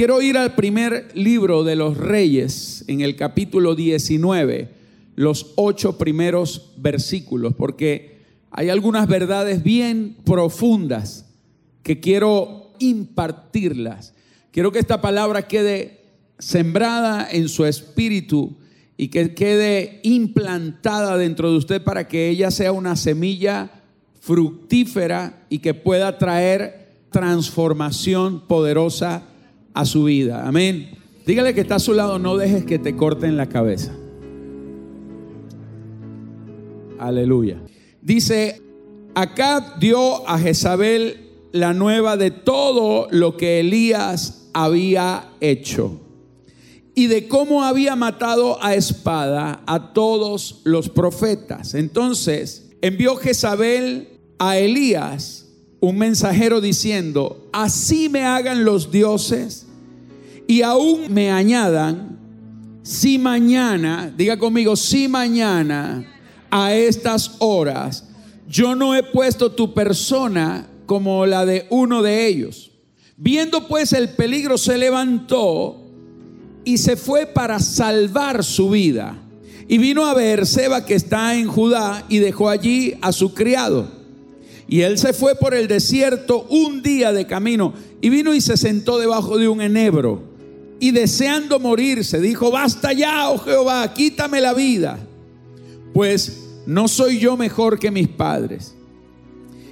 quiero ir al primer libro de los reyes, en el capítulo 19, los ocho primeros versículos, porque hay algunas verdades bien profundas que quiero impartirlas. Quiero que esta palabra quede sembrada en su espíritu y que quede implantada dentro de usted para que ella sea una semilla fructífera y que pueda traer transformación poderosa a su vida. Amén. Dígale que está a su lado, no dejes que te corten la cabeza. Aleluya. Dice, acá dio a Jezabel la nueva de todo lo que Elías había hecho y de cómo había matado a espada a todos los profetas. Entonces envió Jezabel a Elías un mensajero diciendo, así me hagan los dioses y aún me añadan, si mañana, diga conmigo, si mañana a estas horas yo no he puesto tu persona como la de uno de ellos. Viendo pues el peligro se levantó y se fue para salvar su vida. Y vino a ver Seba que está en Judá y dejó allí a su criado. Y él se fue por el desierto un día de camino y vino y se sentó debajo de un enebro. Y deseando morirse, dijo, basta ya, oh Jehová, quítame la vida, pues no soy yo mejor que mis padres.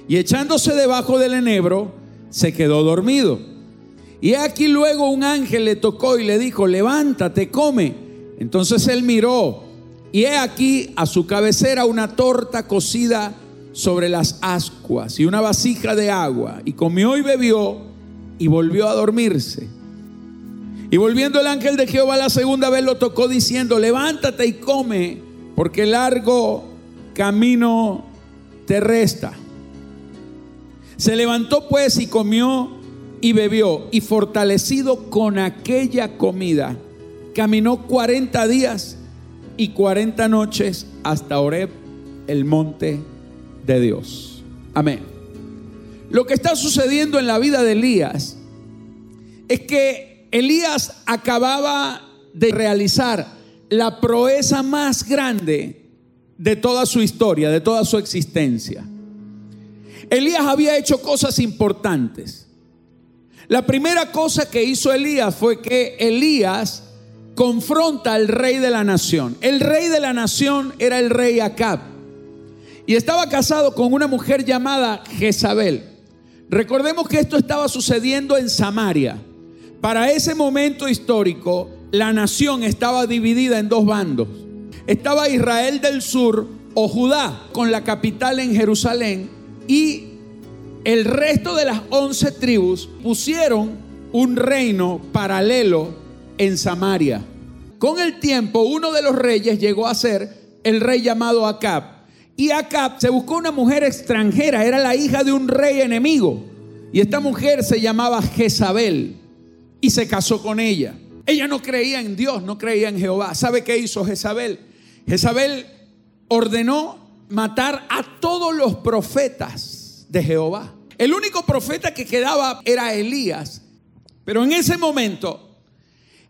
Y echándose debajo del enebro, se quedó dormido. Y aquí luego un ángel le tocó y le dijo, levántate, come. Entonces él miró y he aquí a su cabecera una torta cocida sobre las ascuas y una vasija de agua, y comió y bebió y volvió a dormirse. Y volviendo el ángel de Jehová la segunda vez lo tocó diciendo, levántate y come, porque largo camino te resta. Se levantó pues y comió y bebió, y fortalecido con aquella comida, caminó 40 días y 40 noches hasta Oreb, el monte de Dios. Amén. Lo que está sucediendo en la vida de Elías es que Elías acababa de realizar la proeza más grande de toda su historia, de toda su existencia. Elías había hecho cosas importantes. La primera cosa que hizo Elías fue que Elías confronta al rey de la nación. El rey de la nación era el rey Acab y estaba casado con una mujer llamada Jezabel. Recordemos que esto estaba sucediendo en Samaria. Para ese momento histórico, la nación estaba dividida en dos bandos. Estaba Israel del sur o Judá, con la capital en Jerusalén, y el resto de las once tribus pusieron un reino paralelo en Samaria. Con el tiempo, uno de los reyes llegó a ser el rey llamado Acab y Acab se buscó una mujer extranjera, era la hija de un rey enemigo. Y esta mujer se llamaba Jezabel y se casó con ella. Ella no creía en Dios, no creía en Jehová. ¿Sabe qué hizo Jezabel? Jezabel ordenó matar a todos los profetas de Jehová. El único profeta que quedaba era Elías. Pero en ese momento,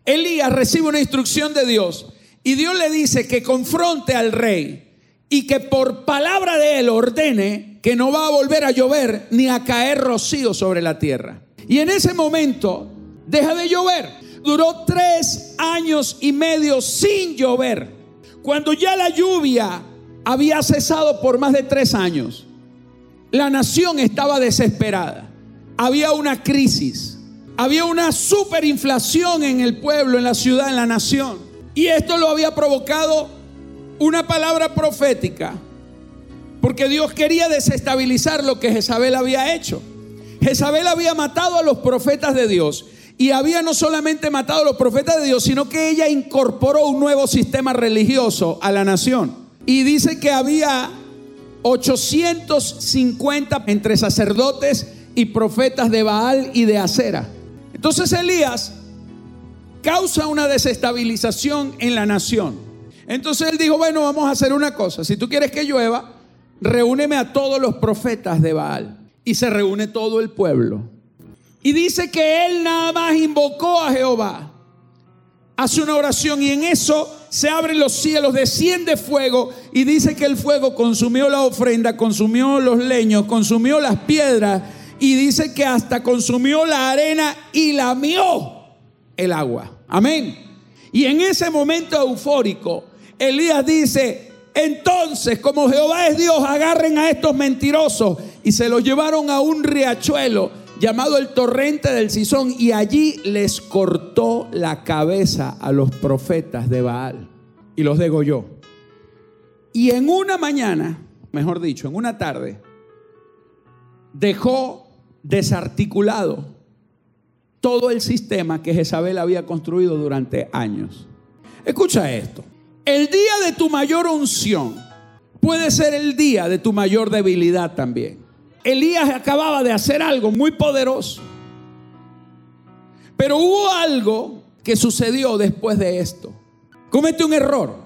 Elías recibe una instrucción de Dios y Dios le dice que confronte al rey y que por palabra de él ordene que no va a volver a llover ni a caer rocío sobre la tierra. Y en ese momento deja de llover. Duró tres años y medio sin llover. Cuando ya la lluvia había cesado por más de tres años, la nación estaba desesperada. Había una crisis. Había una superinflación en el pueblo, en la ciudad, en la nación. Y esto lo había provocado una palabra profética, porque Dios quería desestabilizar lo que Jezabel había hecho. Jezabel había matado a los profetas de Dios y había no solamente matado a los profetas de Dios, sino que ella incorporó un nuevo sistema religioso a la nación. Y dice que había 850 entre sacerdotes y profetas de Baal y de Acera. Entonces Elías causa una desestabilización en la nación. Entonces él dijo, bueno, vamos a hacer una cosa. Si tú quieres que llueva, reúneme a todos los profetas de Baal. Y se reúne todo el pueblo. Y dice que él nada más invocó a Jehová. Hace una oración y en eso se abren los cielos, desciende fuego y dice que el fuego consumió la ofrenda, consumió los leños, consumió las piedras y dice que hasta consumió la arena y lamió el agua. Amén. Y en ese momento eufórico, Elías dice, entonces como Jehová es Dios, agarren a estos mentirosos y se los llevaron a un riachuelo llamado el torrente del Sison y allí les cortó la cabeza a los profetas de Baal y los degolló. Y en una mañana, mejor dicho, en una tarde, dejó desarticulado todo el sistema que Jezabel había construido durante años. Escucha esto. El día de tu mayor unción puede ser el día de tu mayor debilidad también. Elías acababa de hacer algo muy poderoso. Pero hubo algo que sucedió después de esto. Comete un error.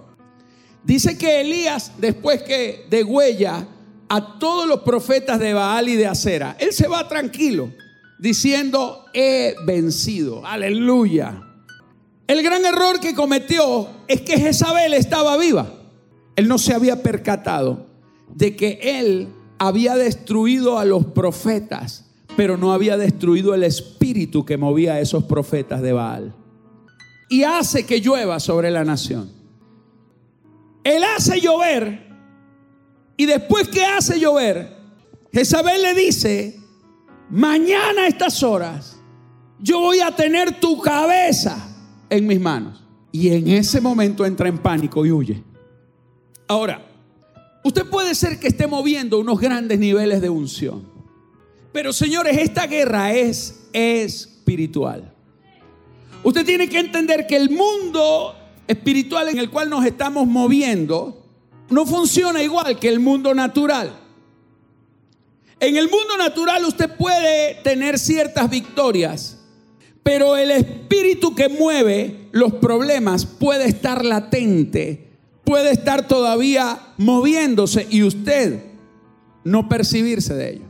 Dice que Elías, después que de huella a todos los profetas de Baal y de Acera. Él se va tranquilo, diciendo, he vencido. Aleluya. El gran error que cometió es que Jezabel estaba viva. Él no se había percatado de que él había destruido a los profetas, pero no había destruido el espíritu que movía a esos profetas de Baal. Y hace que llueva sobre la nación. Él hace llover y después que hace llover, Jezabel le dice, mañana a estas horas yo voy a tener tu cabeza en mis manos. Y en ese momento entra en pánico y huye. Ahora, usted puede ser que esté moviendo unos grandes niveles de unción. Pero señores, esta guerra es espiritual. Usted tiene que entender que el mundo espiritual en el cual nos estamos moviendo no funciona igual que el mundo natural. En el mundo natural usted puede tener ciertas victorias, pero el espíritu que mueve los problemas puede estar latente, puede estar todavía moviéndose y usted no percibirse de ello.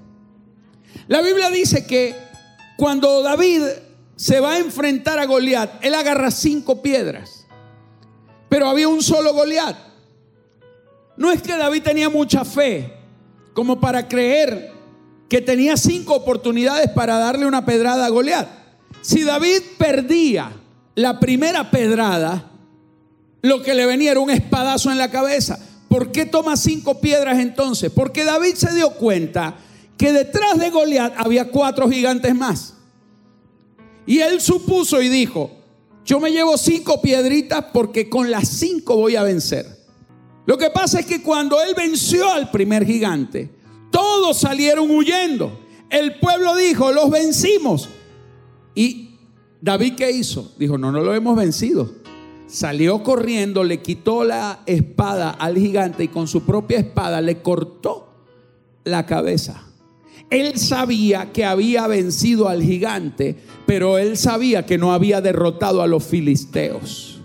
La Biblia dice que cuando David se va a enfrentar a Goliat, él agarra cinco piedras, pero había un solo Goliat. No es que David tenía mucha fe como para creer que tenía cinco oportunidades para darle una pedrada a Goliat. Si David perdía la primera pedrada, lo que le venía era un espadazo en la cabeza. ¿Por qué toma cinco piedras entonces? Porque David se dio cuenta que detrás de Goliat había cuatro gigantes más. Y él supuso y dijo, yo me llevo cinco piedritas porque con las cinco voy a vencer. Lo que pasa es que cuando él venció al primer gigante, todos salieron huyendo. El pueblo dijo, los vencimos. Y David qué hizo? Dijo, no, no lo hemos vencido. Salió corriendo, le quitó la espada al gigante y con su propia espada le cortó la cabeza. Él sabía que había vencido al gigante, pero él sabía que no había derrotado a los filisteos.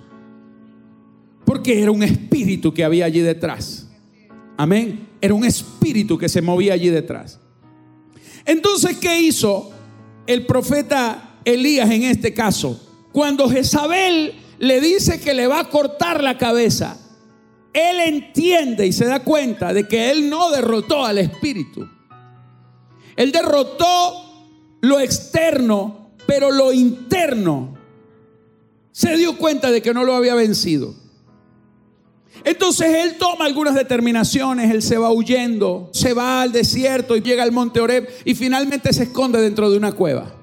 Porque era un espíritu que había allí detrás. Amén. Era un espíritu que se movía allí detrás. Entonces, ¿qué hizo el profeta Elías en este caso? Cuando Jezabel le dice que le va a cortar la cabeza, él entiende y se da cuenta de que él no derrotó al espíritu. Él derrotó lo externo, pero lo interno se dio cuenta de que no lo había vencido. Entonces él toma algunas determinaciones, él se va huyendo, se va al desierto y llega al monte Oreb y finalmente se esconde dentro de una cueva.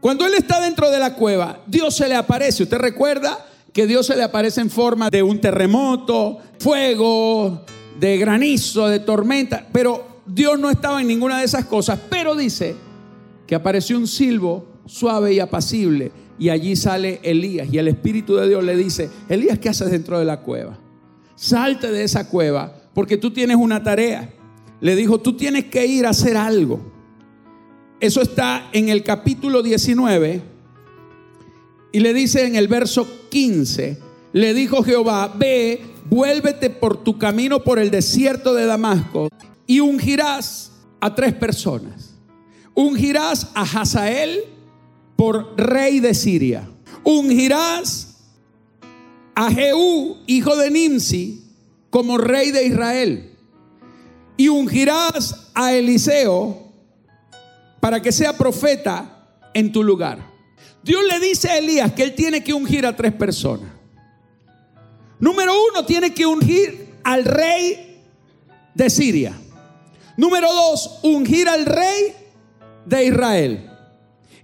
Cuando él está dentro de la cueva, Dios se le aparece. ¿Usted recuerda que Dios se le aparece en forma de un terremoto, fuego, de granizo, de tormenta? Pero Dios no estaba en ninguna de esas cosas, pero dice que apareció un silbo suave y apacible y allí sale Elías y el Espíritu de Dios le dice, Elías, ¿qué haces dentro de la cueva? salte de esa cueva porque tú tienes una tarea. Le dijo, tú tienes que ir a hacer algo. Eso está en el capítulo 19 y le dice en el verso 15, le dijo Jehová, ve, vuélvete por tu camino por el desierto de Damasco y ungirás a tres personas. Ungirás a Hazael, por rey de Siria. Ungirás a Jehú, hijo de Nimsi, como rey de Israel. Y ungirás a Eliseo para que sea profeta en tu lugar. Dios le dice a Elías que él tiene que ungir a tres personas. Número uno, tiene que ungir al rey de Siria. Número dos, ungir al rey de Israel.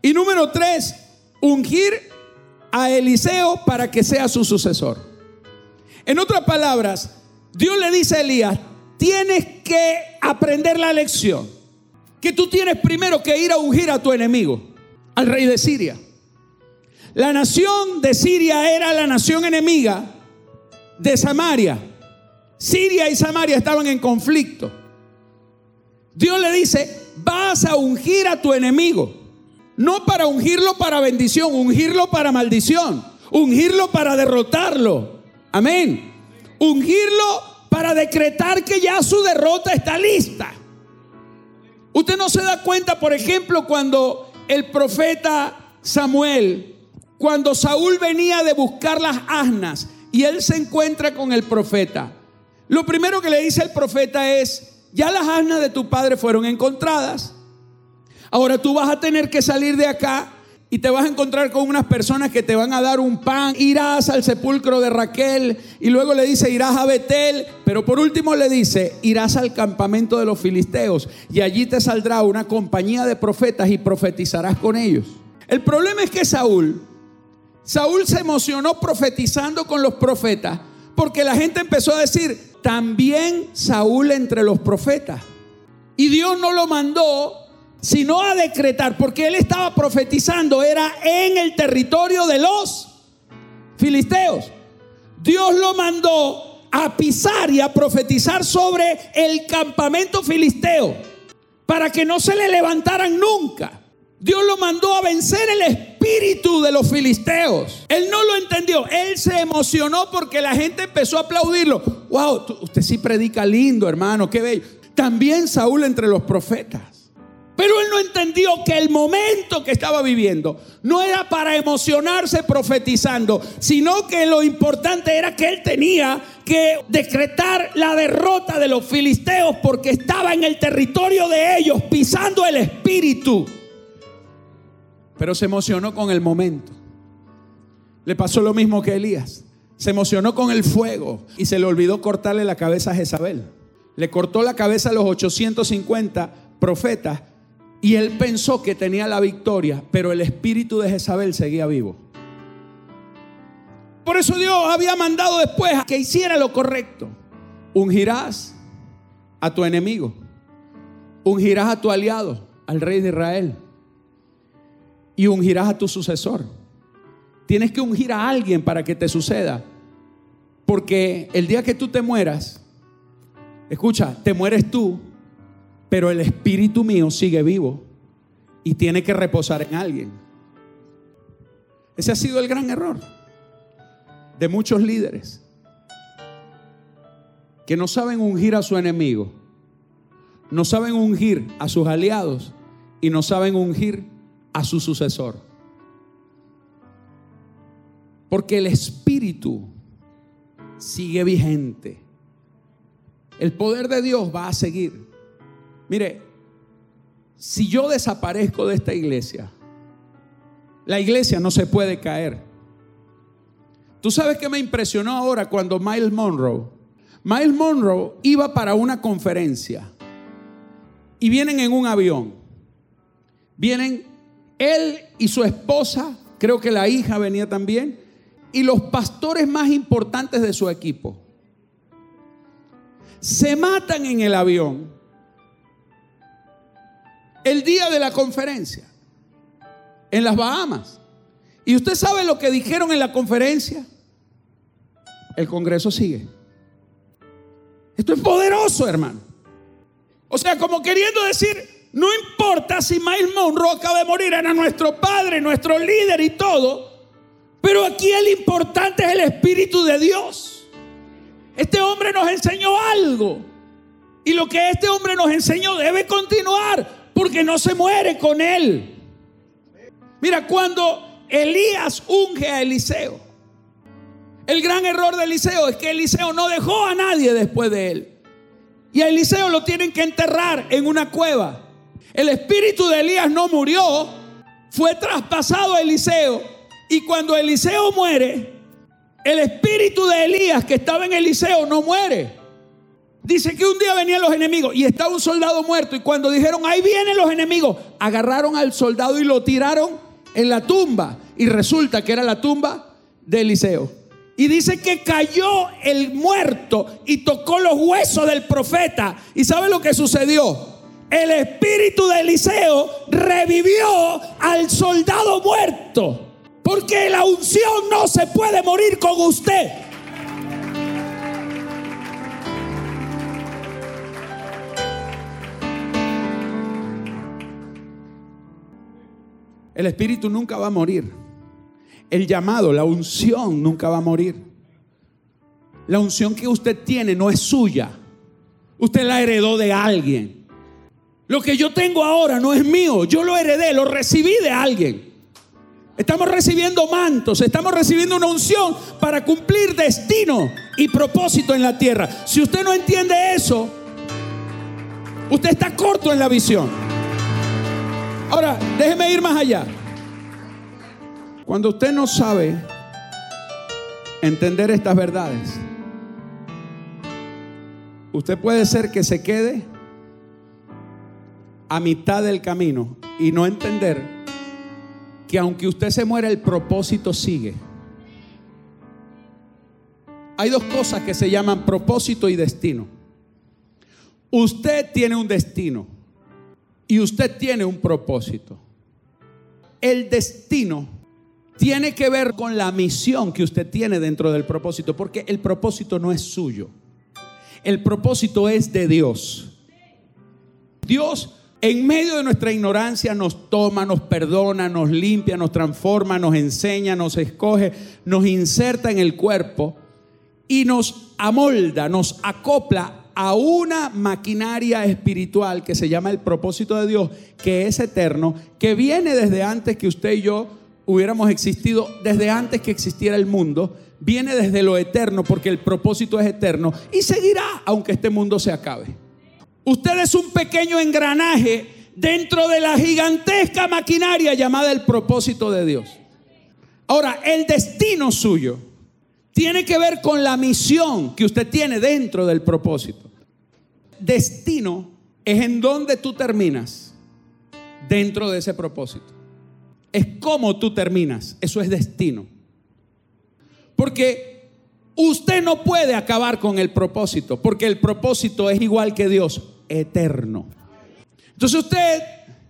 Y número tres, ungir a Eliseo para que sea su sucesor. En otras palabras, Dios le dice a Elías, tienes que aprender la lección. Que tú tienes primero que ir a ungir a tu enemigo, al rey de Siria. La nación de Siria era la nación enemiga de Samaria. Siria y Samaria estaban en conflicto. Dios le dice, vas a ungir a tu enemigo. No para ungirlo para bendición, ungirlo para maldición, ungirlo para derrotarlo. Amén. Ungirlo para decretar que ya su derrota está lista. Usted no se da cuenta, por ejemplo, cuando el profeta Samuel, cuando Saúl venía de buscar las asnas y él se encuentra con el profeta. Lo primero que le dice el profeta es, ya las asnas de tu padre fueron encontradas. Ahora tú vas a tener que salir de acá y te vas a encontrar con unas personas que te van a dar un pan. Irás al sepulcro de Raquel y luego le dice, irás a Betel. Pero por último le dice, irás al campamento de los filisteos y allí te saldrá una compañía de profetas y profetizarás con ellos. El problema es que Saúl, Saúl se emocionó profetizando con los profetas porque la gente empezó a decir, también Saúl entre los profetas. Y Dios no lo mandó sino a decretar, porque él estaba profetizando, era en el territorio de los filisteos. Dios lo mandó a pisar y a profetizar sobre el campamento filisteo, para que no se le levantaran nunca. Dios lo mandó a vencer el espíritu de los filisteos. Él no lo entendió. Él se emocionó porque la gente empezó a aplaudirlo. Wow, usted sí predica lindo, hermano, qué bello. También Saúl entre los profetas. Pero él no entendió que el momento que estaba viviendo no era para emocionarse profetizando, sino que lo importante era que él tenía que decretar la derrota de los filisteos porque estaba en el territorio de ellos, pisando el espíritu pero se emocionó con el momento. Le pasó lo mismo que Elías. Se emocionó con el fuego y se le olvidó cortarle la cabeza a Jezabel. Le cortó la cabeza a los 850 profetas y él pensó que tenía la victoria, pero el espíritu de Jezabel seguía vivo. Por eso Dios había mandado después a que hiciera lo correcto. Ungirás a tu enemigo. Ungirás a tu aliado, al rey de Israel y ungirás a tu sucesor. Tienes que ungir a alguien para que te suceda. Porque el día que tú te mueras, escucha, te mueres tú, pero el espíritu mío sigue vivo y tiene que reposar en alguien. Ese ha sido el gran error de muchos líderes que no saben ungir a su enemigo, no saben ungir a sus aliados y no saben ungir a su sucesor. Porque el espíritu sigue vigente. El poder de Dios va a seguir. Mire, si yo desaparezco de esta iglesia, la iglesia no se puede caer. Tú sabes que me impresionó ahora cuando Miles Monroe, Miles Monroe iba para una conferencia y vienen en un avión. Vienen él y su esposa, creo que la hija venía también, y los pastores más importantes de su equipo. Se matan en el avión el día de la conferencia en las Bahamas. ¿Y usted sabe lo que dijeron en la conferencia? El Congreso sigue. Esto es poderoso, hermano. O sea, como queriendo decir, no importa si Miles Monroe acaba de morir, era nuestro padre, nuestro líder y todo. Pero aquí el importante es el Espíritu de Dios. Este hombre nos enseñó algo. Y lo que este hombre nos enseñó debe continuar porque no se muere con él. Mira, cuando Elías unge a Eliseo, el gran error de Eliseo es que Eliseo no dejó a nadie después de él. Y a Eliseo lo tienen que enterrar en una cueva. El espíritu de Elías no murió, fue traspasado a Eliseo. Y cuando Eliseo muere, el espíritu de Elías que estaba en Eliseo no muere. Dice que un día venían los enemigos y estaba un soldado muerto. Y cuando dijeron, ahí vienen los enemigos, agarraron al soldado y lo tiraron en la tumba. Y resulta que era la tumba de Eliseo. Y dice que cayó el muerto y tocó los huesos del profeta. ¿Y sabe lo que sucedió? El espíritu de Eliseo revivió al soldado muerto. Porque la unción no se puede morir con usted. El espíritu nunca va a morir. El llamado, la unción nunca va a morir. La unción que usted tiene no es suya. Usted la heredó de alguien. Lo que yo tengo ahora no es mío. Yo lo heredé, lo recibí de alguien. Estamos recibiendo mantos, estamos recibiendo una unción para cumplir destino y propósito en la tierra. Si usted no entiende eso, usted está corto en la visión. Ahora, déjeme ir más allá. Cuando usted no sabe entender estas verdades, usted puede ser que se quede a mitad del camino y no entender que aunque usted se muera, el propósito sigue. Hay dos cosas que se llaman propósito y destino. Usted tiene un destino y usted tiene un propósito. El destino tiene que ver con la misión que usted tiene dentro del propósito, porque el propósito no es suyo. El propósito es de Dios. Dios en medio de nuestra ignorancia nos toma, nos perdona, nos limpia, nos transforma, nos enseña, nos escoge, nos inserta en el cuerpo y nos amolda, nos acopla a una maquinaria espiritual que se llama el propósito de Dios, que es eterno, que viene desde antes que usted y yo hubiéramos existido, desde antes que existiera el mundo, viene desde lo eterno, porque el propósito es eterno y seguirá aunque este mundo se acabe. Usted es un pequeño engranaje dentro de la gigantesca maquinaria llamada el propósito de Dios. Ahora, el destino suyo tiene que ver con la misión que usted tiene dentro del propósito. Destino es en donde tú terminas dentro de ese propósito. Es como tú terminas. Eso es destino. Porque usted no puede acabar con el propósito, porque el propósito es igual que Dios eterno. Entonces usted,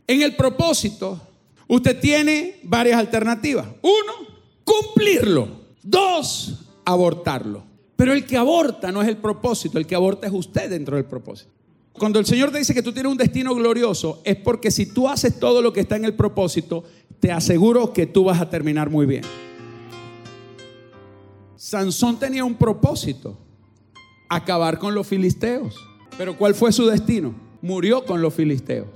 en el propósito, usted tiene varias alternativas. Uno, cumplirlo. Dos, abortarlo. Pero el que aborta no es el propósito, el que aborta es usted dentro del propósito. Cuando el Señor te dice que tú tienes un destino glorioso, es porque si tú haces todo lo que está en el propósito, te aseguro que tú vas a terminar muy bien. Sansón tenía un propósito, acabar con los filisteos. Pero ¿cuál fue su destino? Murió con los filisteos.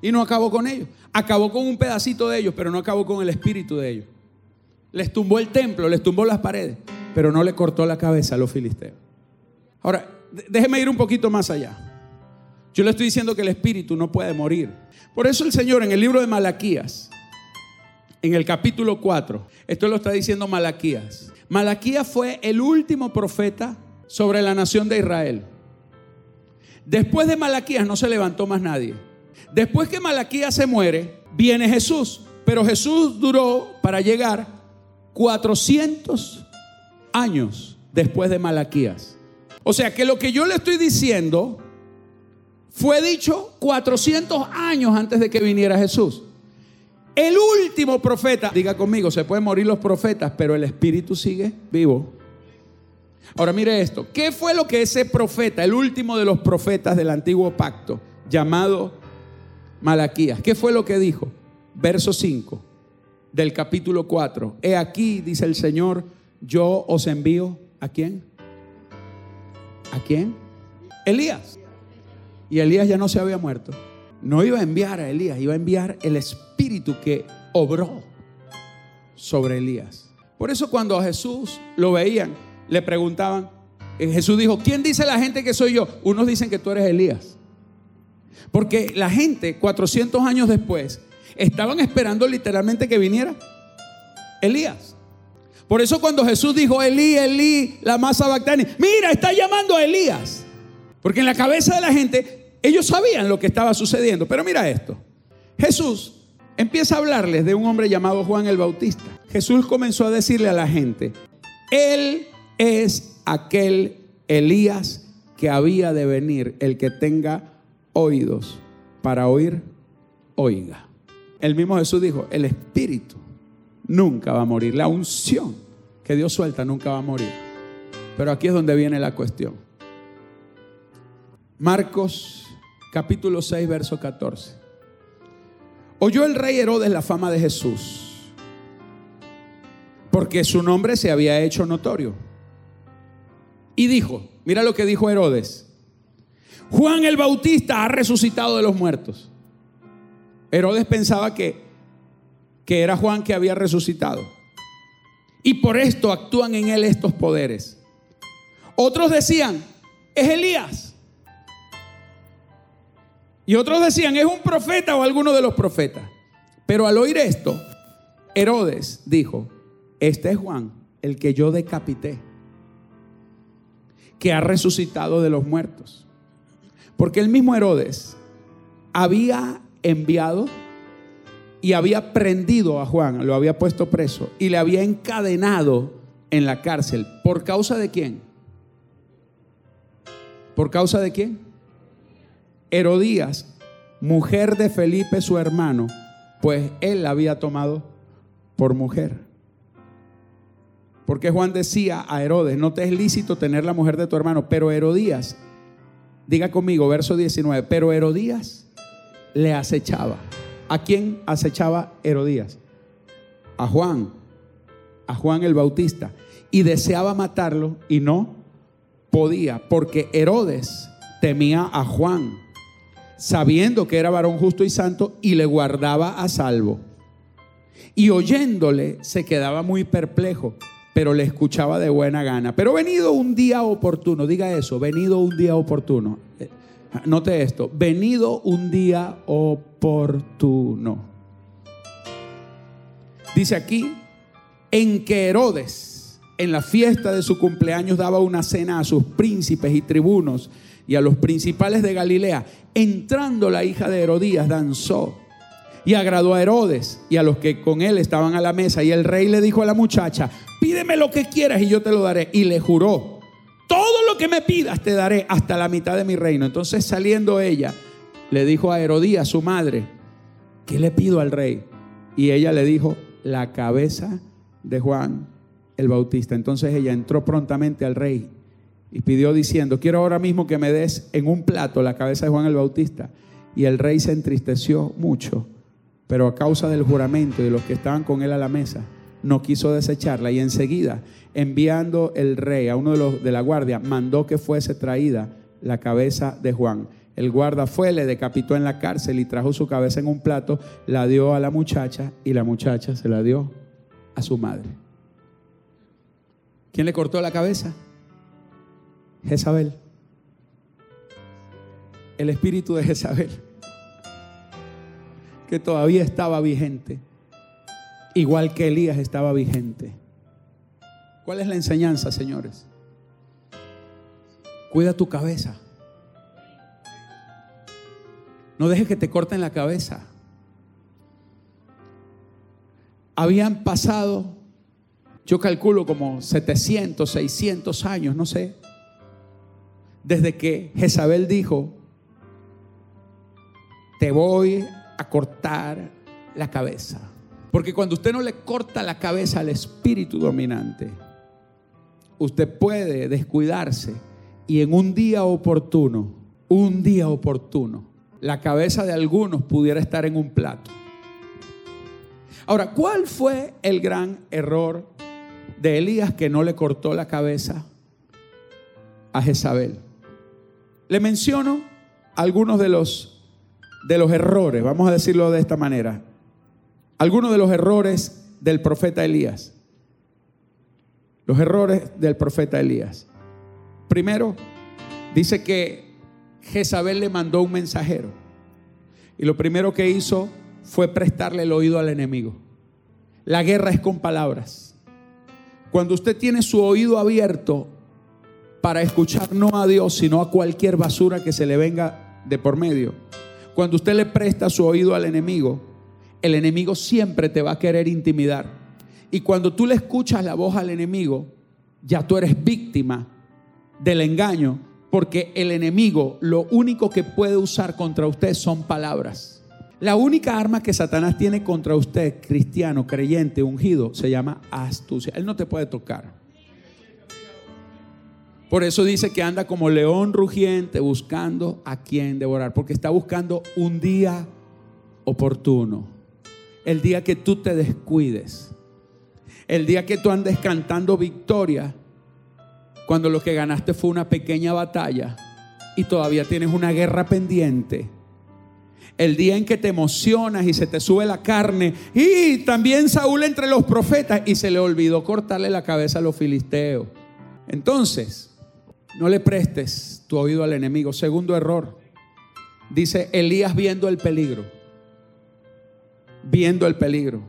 Y no acabó con ellos. Acabó con un pedacito de ellos, pero no acabó con el espíritu de ellos. Les tumbó el templo, les tumbó las paredes, pero no le cortó la cabeza a los filisteos. Ahora, déjeme ir un poquito más allá. Yo le estoy diciendo que el espíritu no puede morir. Por eso el Señor en el libro de Malaquías, en el capítulo 4, esto lo está diciendo Malaquías. Malaquías fue el último profeta sobre la nación de Israel. Después de Malaquías no se levantó más nadie. Después que Malaquías se muere, viene Jesús. Pero Jesús duró para llegar 400 años después de Malaquías. O sea que lo que yo le estoy diciendo fue dicho 400 años antes de que viniera Jesús. El último profeta, diga conmigo, se pueden morir los profetas, pero el Espíritu sigue vivo. Ahora mire esto, ¿qué fue lo que ese profeta, el último de los profetas del antiguo pacto, llamado Malaquías, qué fue lo que dijo? Verso 5 del capítulo 4. He aquí, dice el Señor, yo os envío a quién? ¿A quién? Elías. Y Elías ya no se había muerto. No iba a enviar a Elías, iba a enviar el espíritu que obró sobre Elías. Por eso cuando a Jesús lo veían, le preguntaban, Jesús dijo, ¿quién dice la gente que soy yo? Unos dicen que tú eres Elías. Porque la gente, 400 años después, estaban esperando literalmente que viniera Elías. Por eso cuando Jesús dijo, Elí, Elí, la masa bactani, mira, está llamando a Elías. Porque en la cabeza de la gente, ellos sabían lo que estaba sucediendo. Pero mira esto. Jesús empieza a hablarles de un hombre llamado Juan el Bautista. Jesús comenzó a decirle a la gente, Él es aquel Elías que había de venir, el que tenga oídos para oír, oiga. El mismo Jesús dijo, el Espíritu nunca va a morir, la unción que Dios suelta nunca va a morir. Pero aquí es donde viene la cuestión. Marcos capítulo 6, verso 14. Oyó el rey Herodes la fama de Jesús, porque su nombre se había hecho notorio. Y dijo, mira lo que dijo Herodes, Juan el Bautista ha resucitado de los muertos. Herodes pensaba que, que era Juan que había resucitado. Y por esto actúan en él estos poderes. Otros decían, es Elías. Y otros decían, es un profeta o alguno de los profetas. Pero al oír esto, Herodes dijo, este es Juan, el que yo decapité, que ha resucitado de los muertos. Porque el mismo Herodes había enviado y había prendido a Juan, lo había puesto preso y le había encadenado en la cárcel. ¿Por causa de quién? ¿Por causa de quién? Herodías, mujer de Felipe su hermano, pues él la había tomado por mujer. Porque Juan decía a Herodes, no te es lícito tener la mujer de tu hermano, pero Herodías Diga conmigo, verso 19. Pero Herodías le acechaba. ¿A quién acechaba Herodías? A Juan, a Juan el Bautista. Y deseaba matarlo y no podía, porque Herodes temía a Juan, sabiendo que era varón justo y santo, y le guardaba a salvo. Y oyéndole se quedaba muy perplejo pero le escuchaba de buena gana. Pero venido un día oportuno, diga eso, venido un día oportuno. Eh, note esto, venido un día oportuno. Dice aquí, en que Herodes, en la fiesta de su cumpleaños, daba una cena a sus príncipes y tribunos y a los principales de Galilea. Entrando la hija de Herodías, danzó y agradó a Herodes y a los que con él estaban a la mesa. Y el rey le dijo a la muchacha, pídeme lo que quieras y yo te lo daré. Y le juró, todo lo que me pidas te daré hasta la mitad de mi reino. Entonces saliendo ella, le dijo a Herodías, su madre, ¿qué le pido al rey? Y ella le dijo, la cabeza de Juan el Bautista. Entonces ella entró prontamente al rey y pidió diciendo, quiero ahora mismo que me des en un plato la cabeza de Juan el Bautista. Y el rey se entristeció mucho, pero a causa del juramento y de los que estaban con él a la mesa, no quiso desecharla y enseguida, enviando el rey a uno de los de la guardia, mandó que fuese traída la cabeza de Juan. El guarda fue, le decapitó en la cárcel y trajo su cabeza en un plato, la dio a la muchacha y la muchacha se la dio a su madre. ¿Quién le cortó la cabeza? Jezabel. El espíritu de Jezabel, que todavía estaba vigente igual que Elías estaba vigente. ¿Cuál es la enseñanza, señores? Cuida tu cabeza. No dejes que te corten la cabeza. Habían pasado, yo calculo como 700, 600 años, no sé, desde que Jezabel dijo, te voy a cortar la cabeza. Porque cuando usted no le corta la cabeza al espíritu dominante, usted puede descuidarse y en un día oportuno, un día oportuno, la cabeza de algunos pudiera estar en un plato. Ahora, ¿cuál fue el gran error de Elías que no le cortó la cabeza a Jezabel? Le menciono algunos de los, de los errores, vamos a decirlo de esta manera, algunos de los errores del profeta Elías. Los errores del profeta Elías. Primero, dice que Jezabel le mandó un mensajero. Y lo primero que hizo fue prestarle el oído al enemigo. La guerra es con palabras. Cuando usted tiene su oído abierto para escuchar no a Dios, sino a cualquier basura que se le venga de por medio, cuando usted le presta su oído al enemigo, el enemigo siempre te va a querer intimidar. Y cuando tú le escuchas la voz al enemigo, ya tú eres víctima del engaño, porque el enemigo lo único que puede usar contra usted son palabras. La única arma que Satanás tiene contra usted, cristiano, creyente, ungido, se llama astucia. Él no te puede tocar. Por eso dice que anda como león rugiente buscando a quien devorar, porque está buscando un día oportuno. El día que tú te descuides. El día que tú andes cantando victoria, cuando lo que ganaste fue una pequeña batalla y todavía tienes una guerra pendiente. El día en que te emocionas y se te sube la carne. Y también Saúl entre los profetas y se le olvidó cortarle la cabeza a los filisteos. Entonces, no le prestes tu oído al enemigo. Segundo error. Dice Elías viendo el peligro. Viendo el peligro.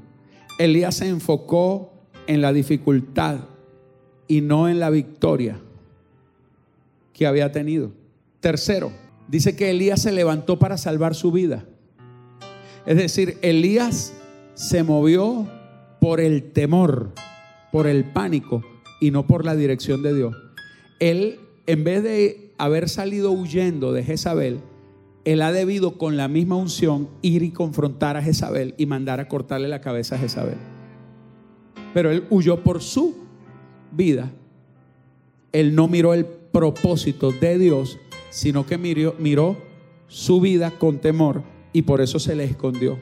Elías se enfocó en la dificultad y no en la victoria que había tenido. Tercero, dice que Elías se levantó para salvar su vida. Es decir, Elías se movió por el temor, por el pánico y no por la dirección de Dios. Él en vez de haber salido huyendo de Jezabel, él ha debido con la misma unción ir y confrontar a Jezabel y mandar a cortarle la cabeza a Jezabel. Pero él huyó por su vida. Él no miró el propósito de Dios, sino que miró, miró su vida con temor y por eso se le escondió.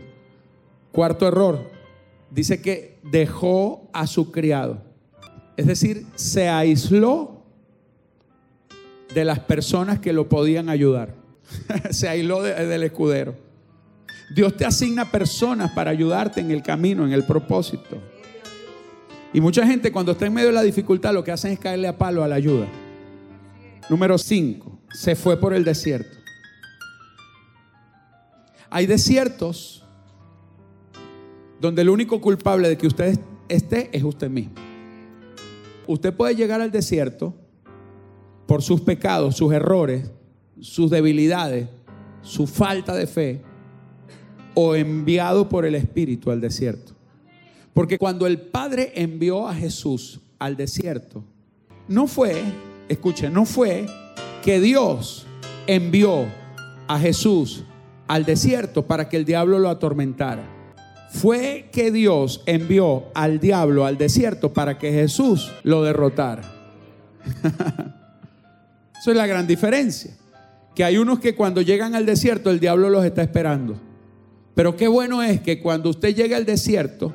Cuarto error, dice que dejó a su criado. Es decir, se aisló de las personas que lo podían ayudar. Se aisló del escudero. Dios te asigna personas para ayudarte en el camino, en el propósito. Y mucha gente cuando está en medio de la dificultad lo que hacen es caerle a palo a la ayuda. Número 5. Se fue por el desierto. Hay desiertos donde el único culpable de que usted esté es usted mismo. Usted puede llegar al desierto por sus pecados, sus errores, sus debilidades, su falta de fe, o enviado por el Espíritu al desierto. Porque cuando el Padre envió a Jesús al desierto, no fue, escuchen, no fue que Dios envió a Jesús al desierto para que el diablo lo atormentara. Fue que Dios envió al diablo al desierto para que Jesús lo derrotara. Eso es la gran diferencia. Que hay unos que cuando llegan al desierto el diablo los está esperando. Pero qué bueno es que cuando usted llegue al desierto,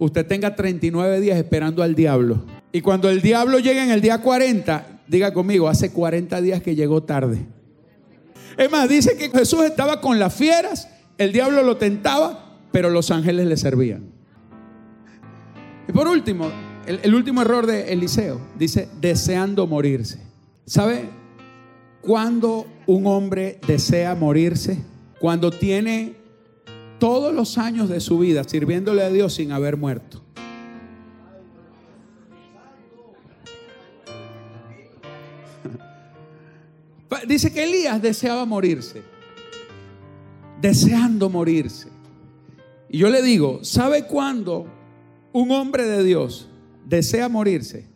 usted tenga 39 días esperando al diablo. Y cuando el diablo llegue en el día 40, diga conmigo, hace 40 días que llegó tarde. Es más, dice que Jesús estaba con las fieras, el diablo lo tentaba, pero los ángeles le servían. Y por último, el, el último error de Eliseo, dice, deseando morirse. ¿Sabe cuándo un hombre desea morirse? Cuando tiene todos los años de su vida sirviéndole a Dios sin haber muerto. Dice que Elías deseaba morirse, deseando morirse. Y yo le digo, ¿sabe cuándo un hombre de Dios desea morirse?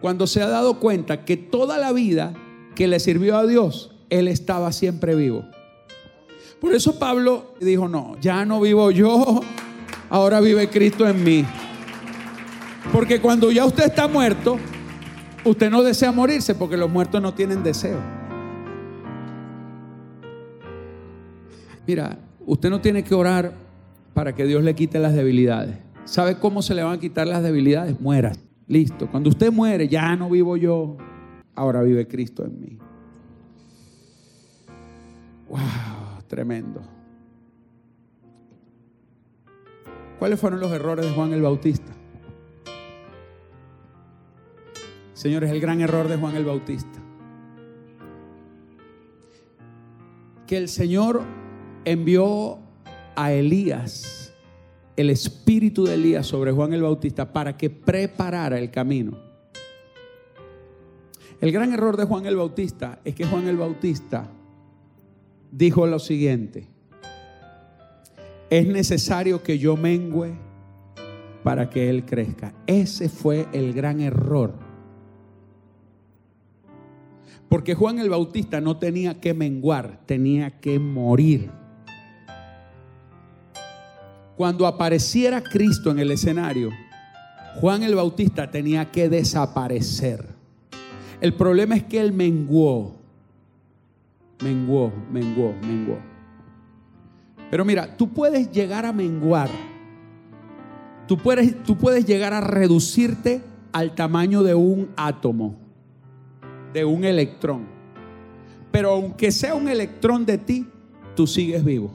cuando se ha dado cuenta que toda la vida que le sirvió a Dios, él estaba siempre vivo. Por eso Pablo dijo, no, ya no vivo yo, ahora vive Cristo en mí. Porque cuando ya usted está muerto, usted no desea morirse porque los muertos no tienen deseo. Mira, usted no tiene que orar para que Dios le quite las debilidades. ¿Sabe cómo se le van a quitar las debilidades? Muera. Listo. Cuando usted muere, ya no vivo yo, ahora vive Cristo en mí. Wow, tremendo. ¿Cuáles fueron los errores de Juan el Bautista? Señores, el gran error de Juan el Bautista. Que el Señor envió a Elías, el espíritu de Elías sobre Juan el Bautista para que preparara el camino. El gran error de Juan el Bautista es que Juan el Bautista dijo lo siguiente, es necesario que yo mengüe para que Él crezca. Ese fue el gran error. Porque Juan el Bautista no tenía que menguar, tenía que morir. Cuando apareciera Cristo en el escenario, Juan el Bautista tenía que desaparecer. El problema es que él menguó, menguó, menguó, menguó. Pero mira, tú puedes llegar a menguar. Tú puedes, tú puedes llegar a reducirte al tamaño de un átomo, de un electrón. Pero aunque sea un electrón de ti, tú sigues vivo.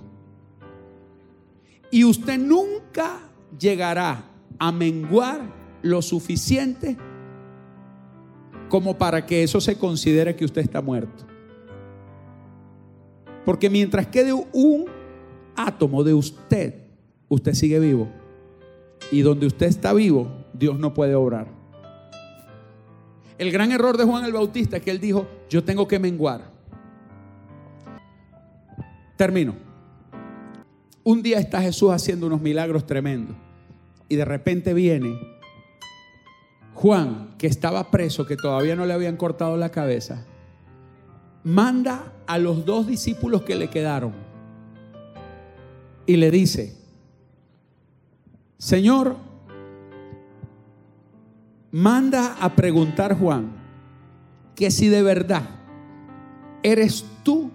Y usted nunca llegará a menguar lo suficiente como para que eso se considere que usted está muerto. Porque mientras quede un átomo de usted, usted sigue vivo. Y donde usted está vivo, Dios no puede obrar. El gran error de Juan el Bautista es que él dijo, yo tengo que menguar. Termino. Un día está Jesús haciendo unos milagros tremendos y de repente viene Juan, que estaba preso, que todavía no le habían cortado la cabeza, manda a los dos discípulos que le quedaron y le dice, Señor, manda a preguntar Juan que si de verdad eres tú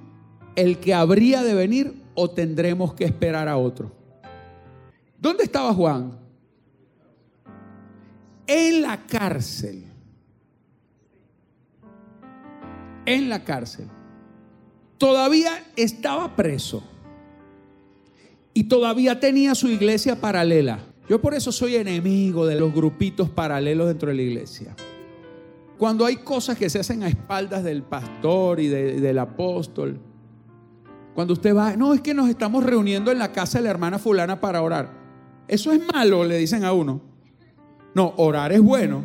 el que habría de venir o tendremos que esperar a otro. ¿Dónde estaba Juan? En la cárcel. En la cárcel. Todavía estaba preso y todavía tenía su iglesia paralela. Yo por eso soy enemigo de los grupitos paralelos dentro de la iglesia. Cuando hay cosas que se hacen a espaldas del pastor y del apóstol, cuando usted va, no, es que nos estamos reuniendo en la casa de la hermana fulana para orar. Eso es malo, le dicen a uno. No, orar es bueno.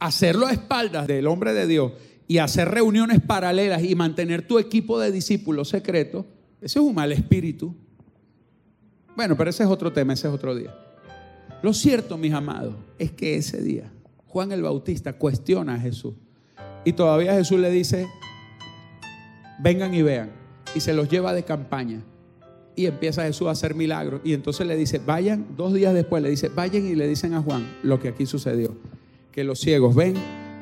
Hacerlo a espaldas del hombre de Dios y hacer reuniones paralelas y mantener tu equipo de discípulos secretos, ese es un mal espíritu. Bueno, pero ese es otro tema, ese es otro día. Lo cierto, mis amados, es que ese día Juan el Bautista cuestiona a Jesús. Y todavía Jesús le dice, vengan y vean. Y se los lleva de campaña. Y empieza Jesús a hacer milagros. Y entonces le dice, vayan, dos días después le dice, vayan y le dicen a Juan lo que aquí sucedió. Que los ciegos ven,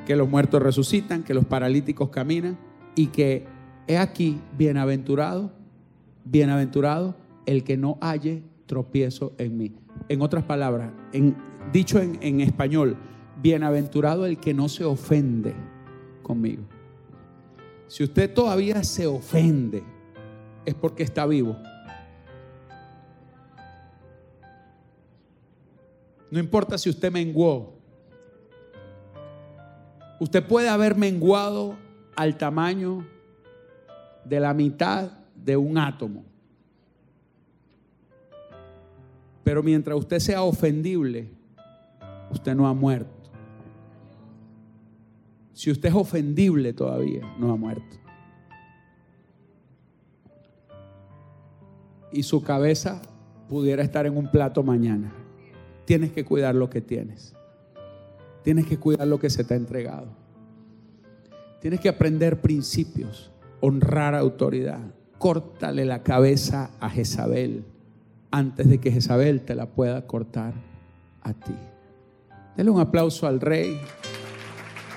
que los muertos resucitan, que los paralíticos caminan. Y que he aquí, bienaventurado, bienaventurado el que no halle tropiezo en mí. En otras palabras, dicho en español, bienaventurado el que no se ofende conmigo. Si usted todavía se ofende, es porque está vivo. No importa si usted menguó. Usted puede haber menguado al tamaño de la mitad de un átomo. Pero mientras usted sea ofendible, usted no ha muerto. Si usted es ofendible todavía, no ha muerto. Y su cabeza pudiera estar en un plato mañana. Tienes que cuidar lo que tienes. Tienes que cuidar lo que se te ha entregado. Tienes que aprender principios, honrar autoridad. Córtale la cabeza a Jezabel antes de que Jezabel te la pueda cortar a ti. Dele un aplauso al rey.